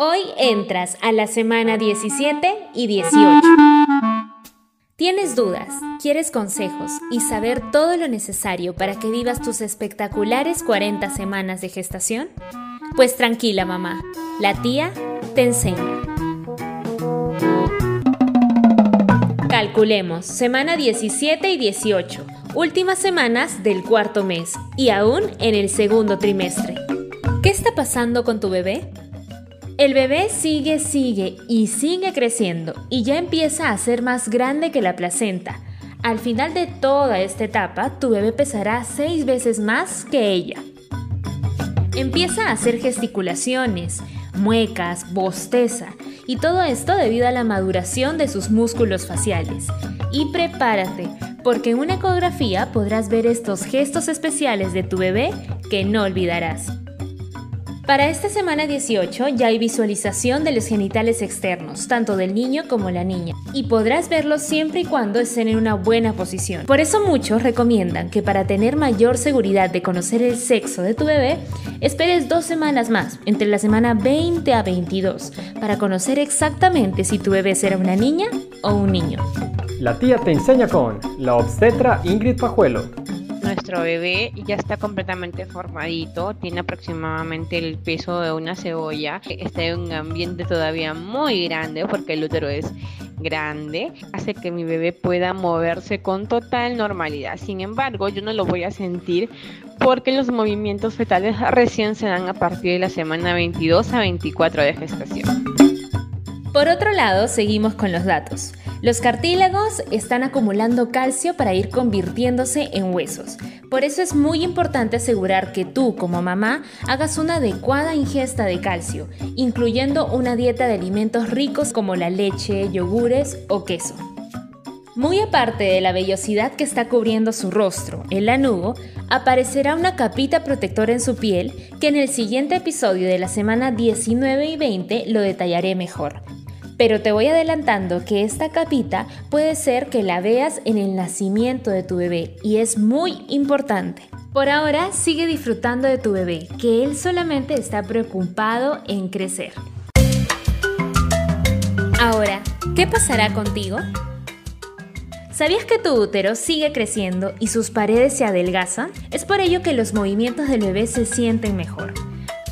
Hoy entras a la semana 17 y 18. ¿Tienes dudas, quieres consejos y saber todo lo necesario para que vivas tus espectaculares 40 semanas de gestación? Pues tranquila mamá, la tía te enseña. Calculemos, semana 17 y 18, últimas semanas del cuarto mes y aún en el segundo trimestre. ¿Qué está pasando con tu bebé? El bebé sigue, sigue y sigue creciendo y ya empieza a ser más grande que la placenta. Al final de toda esta etapa, tu bebé pesará seis veces más que ella. Empieza a hacer gesticulaciones, muecas, bosteza y todo esto debido a la maduración de sus músculos faciales. Y prepárate, porque en una ecografía podrás ver estos gestos especiales de tu bebé que no olvidarás. Para esta semana 18 ya hay visualización de los genitales externos, tanto del niño como la niña, y podrás verlos siempre y cuando estén en una buena posición. Por eso muchos recomiendan que para tener mayor seguridad de conocer el sexo de tu bebé, esperes dos semanas más, entre la semana 20 a 22, para conocer exactamente si tu bebé será una niña o un niño. La tía te enseña con la obstetra Ingrid Pajuelo nuestro bebé ya está completamente formadito, tiene aproximadamente el peso de una cebolla, está en un ambiente todavía muy grande porque el útero es grande, hace que mi bebé pueda moverse con total normalidad. Sin embargo, yo no lo voy a sentir porque los movimientos fetales recién se dan a partir de la semana 22 a 24 de gestación. Por otro lado, seguimos con los datos. Los cartílagos están acumulando calcio para ir convirtiéndose en huesos. Por eso es muy importante asegurar que tú como mamá hagas una adecuada ingesta de calcio, incluyendo una dieta de alimentos ricos como la leche, yogures o queso. Muy aparte de la vellosidad que está cubriendo su rostro, el lanugo, aparecerá una capita protectora en su piel que en el siguiente episodio de la semana 19 y 20 lo detallaré mejor. Pero te voy adelantando que esta capita puede ser que la veas en el nacimiento de tu bebé y es muy importante. Por ahora sigue disfrutando de tu bebé, que él solamente está preocupado en crecer. Ahora, ¿qué pasará contigo? ¿Sabías que tu útero sigue creciendo y sus paredes se adelgazan? Es por ello que los movimientos del bebé se sienten mejor.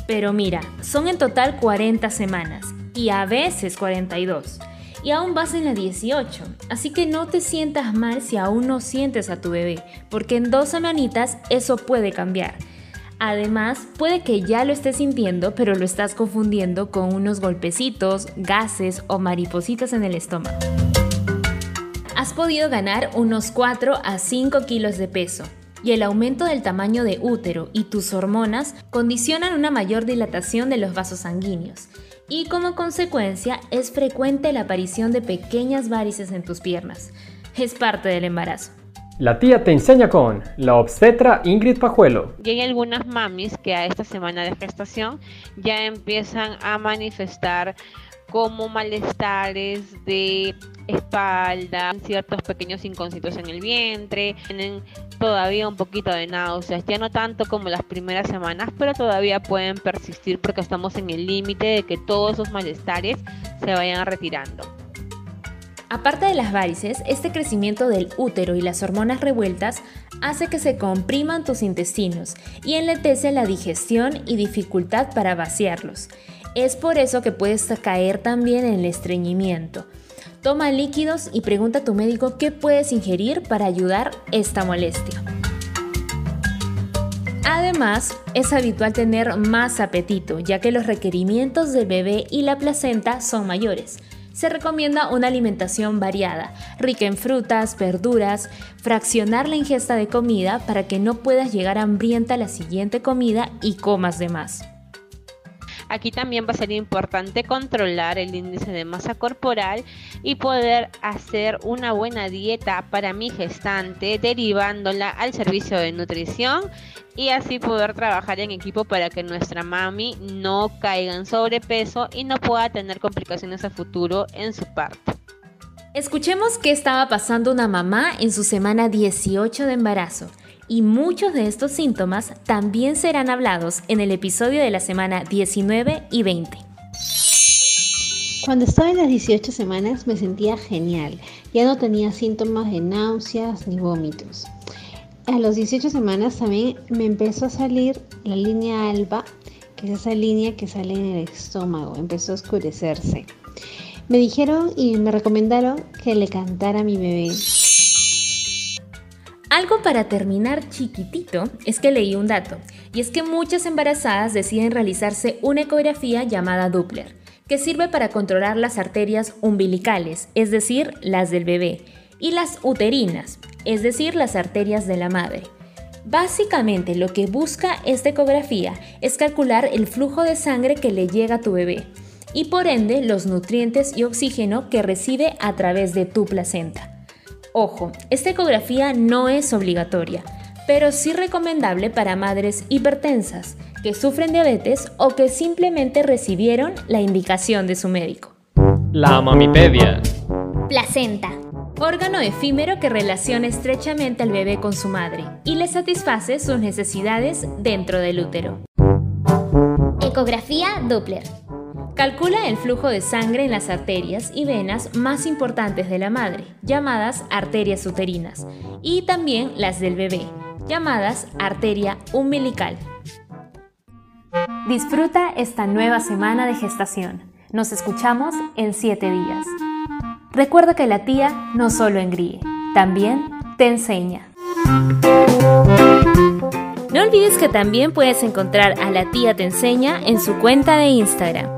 Pero mira, son en total 40 semanas y a veces 42. Y aún vas en la 18, así que no te sientas mal si aún no sientes a tu bebé, porque en dos semanitas eso puede cambiar. Además, puede que ya lo estés sintiendo, pero lo estás confundiendo con unos golpecitos, gases o maripositas en el estómago. Has podido ganar unos 4 a 5 kilos de peso, y el aumento del tamaño de útero y tus hormonas condicionan una mayor dilatación de los vasos sanguíneos y como consecuencia es frecuente la aparición de pequeñas varices en tus piernas. Es parte del embarazo. La tía te enseña con la obstetra Ingrid Pajuelo. Y hay algunas mamis que a esta semana de gestación ya empiezan a manifestar como malestares de espalda, ciertos pequeños inconscientes en el vientre, tienen todavía un poquito de náuseas, ya no tanto como las primeras semanas, pero todavía pueden persistir porque estamos en el límite de que todos esos malestares se vayan retirando. Aparte de las varices, este crecimiento del útero y las hormonas revueltas hace que se compriman tus intestinos y enletece la digestión y dificultad para vaciarlos. Es por eso que puedes caer también en el estreñimiento. Toma líquidos y pregunta a tu médico qué puedes ingerir para ayudar esta molestia. Además, es habitual tener más apetito, ya que los requerimientos del bebé y la placenta son mayores. Se recomienda una alimentación variada, rica en frutas, verduras, fraccionar la ingesta de comida para que no puedas llegar hambrienta a la siguiente comida y comas de más. Aquí también va a ser importante controlar el índice de masa corporal y poder hacer una buena dieta para mi gestante, derivándola al servicio de nutrición y así poder trabajar en equipo para que nuestra mami no caiga en sobrepeso y no pueda tener complicaciones a futuro en su parto. Escuchemos qué estaba pasando una mamá en su semana 18 de embarazo y muchos de estos síntomas también serán hablados en el episodio de la semana 19 y 20. Cuando estaba en las 18 semanas me sentía genial, ya no tenía síntomas de náuseas ni vómitos. A los 18 semanas también me empezó a salir la línea alba, que es esa línea que sale en el estómago, empezó a oscurecerse. Me dijeron y me recomendaron que le cantara a mi bebé. Algo para terminar chiquitito es que leí un dato, y es que muchas embarazadas deciden realizarse una ecografía llamada Doppler, que sirve para controlar las arterias umbilicales, es decir, las del bebé, y las uterinas, es decir, las arterias de la madre. Básicamente lo que busca esta ecografía es calcular el flujo de sangre que le llega a tu bebé y por ende los nutrientes y oxígeno que recibe a través de tu placenta. Ojo, esta ecografía no es obligatoria, pero sí recomendable para madres hipertensas que sufren diabetes o que simplemente recibieron la indicación de su médico. La mamipedia. Placenta. Órgano efímero que relaciona estrechamente al bebé con su madre y le satisface sus necesidades dentro del útero. Ecografía Doppler. Calcula el flujo de sangre en las arterias y venas más importantes de la madre, llamadas arterias uterinas, y también las del bebé, llamadas arteria umbilical. Disfruta esta nueva semana de gestación. Nos escuchamos en 7 días. Recuerda que la tía no solo engríe, también te enseña. No olvides que también puedes encontrar a la tía te enseña en su cuenta de Instagram